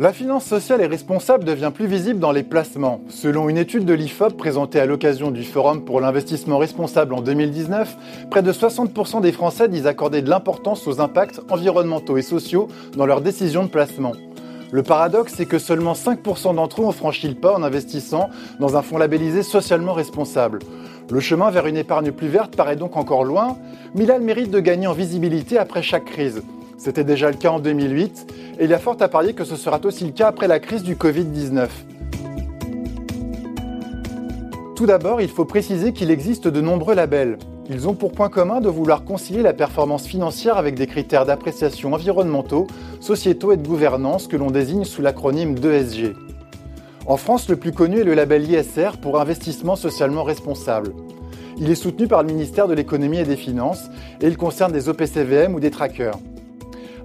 La finance sociale et responsable devient plus visible dans les placements. Selon une étude de l'IFOP présentée à l'occasion du Forum pour l'investissement responsable en 2019, près de 60% des Français disent accorder de l'importance aux impacts environnementaux et sociaux dans leurs décisions de placement. Le paradoxe, c'est que seulement 5% d'entre eux ont franchi le pas en investissant dans un fonds labellisé socialement responsable. Le chemin vers une épargne plus verte paraît donc encore loin, mais il a le mérite de gagner en visibilité après chaque crise. C'était déjà le cas en 2008 et il y a fort à parier que ce sera aussi le cas après la crise du Covid-19. Tout d'abord, il faut préciser qu'il existe de nombreux labels. Ils ont pour point commun de vouloir concilier la performance financière avec des critères d'appréciation environnementaux, sociétaux et de gouvernance que l'on désigne sous l'acronyme d'ESG. En France, le plus connu est le label ISR pour investissement socialement responsable. Il est soutenu par le ministère de l'économie et des finances et il concerne des OPCVM ou des trackers.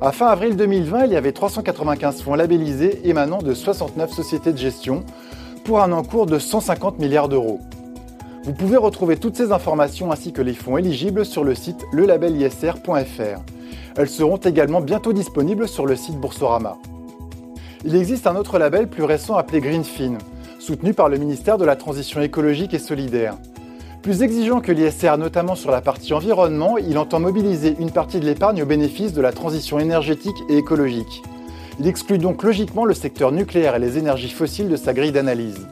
À fin avril 2020, il y avait 395 fonds labellisés émanant de 69 sociétés de gestion pour un encours de 150 milliards d'euros. Vous pouvez retrouver toutes ces informations ainsi que les fonds éligibles sur le site lelabelisr.fr. Elles seront également bientôt disponibles sur le site Boursorama. Il existe un autre label plus récent appelé Greenfin, soutenu par le ministère de la Transition écologique et solidaire. Plus exigeant que l'ISR, notamment sur la partie environnement, il entend mobiliser une partie de l'épargne au bénéfice de la transition énergétique et écologique. Il exclut donc logiquement le secteur nucléaire et les énergies fossiles de sa grille d'analyse.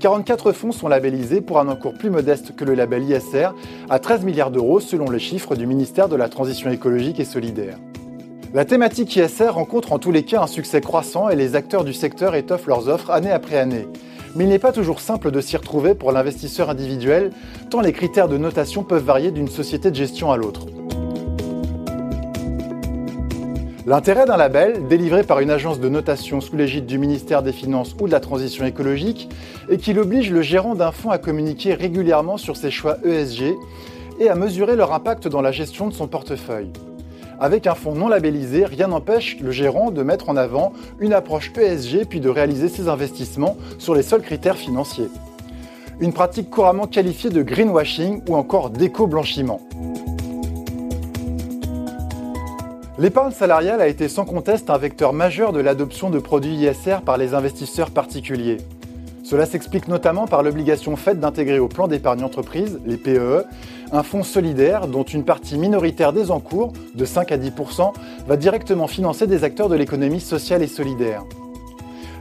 44 fonds sont labellisés pour un encours plus modeste que le label ISR, à 13 milliards d'euros selon les chiffres du ministère de la Transition écologique et solidaire. La thématique ISR rencontre en tous les cas un succès croissant et les acteurs du secteur étoffent leurs offres année après année mais il n'est pas toujours simple de s'y retrouver pour l'investisseur individuel, tant les critères de notation peuvent varier d'une société de gestion à l'autre. L'intérêt d'un label, délivré par une agence de notation sous l'égide du ministère des Finances ou de la Transition écologique, est qu'il oblige le gérant d'un fonds à communiquer régulièrement sur ses choix ESG et à mesurer leur impact dans la gestion de son portefeuille. Avec un fonds non labellisé, rien n'empêche le gérant de mettre en avant une approche ESG puis de réaliser ses investissements sur les seuls critères financiers. Une pratique couramment qualifiée de greenwashing ou encore d'éco-blanchiment. L'épargne salariale a été sans conteste un vecteur majeur de l'adoption de produits ISR par les investisseurs particuliers. Cela s'explique notamment par l'obligation faite d'intégrer au plan d'épargne entreprise, les PEE, un fonds solidaire dont une partie minoritaire des encours, de 5 à 10% va directement financer des acteurs de l'économie sociale et solidaire.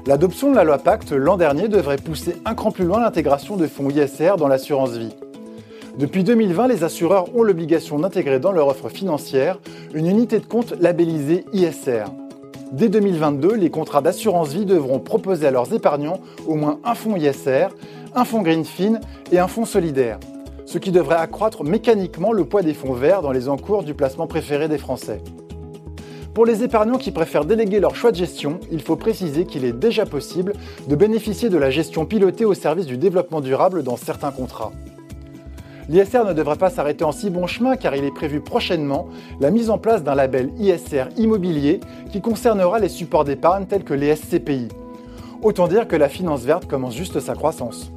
L'adoption de la loi Pacte l'an dernier devrait pousser un cran plus loin l'intégration de fonds ISR dans l'assurance vie. Depuis 2020, les assureurs ont l'obligation d'intégrer dans leur offre financière une unité de compte labellisée ISR. Dès 2022, les contrats d'assurance vie devront proposer à leurs épargnants au moins un fonds ISR, un fonds Greenfin et un fonds solidaire, ce qui devrait accroître mécaniquement le poids des fonds verts dans les encours du placement préféré des Français. Pour les épargnants qui préfèrent déléguer leur choix de gestion, il faut préciser qu'il est déjà possible de bénéficier de la gestion pilotée au service du développement durable dans certains contrats. L'ISR ne devrait pas s'arrêter en si bon chemin car il est prévu prochainement la mise en place d'un label ISR immobilier qui concernera les supports d'épargne tels que les SCPI. Autant dire que la finance verte commence juste sa croissance.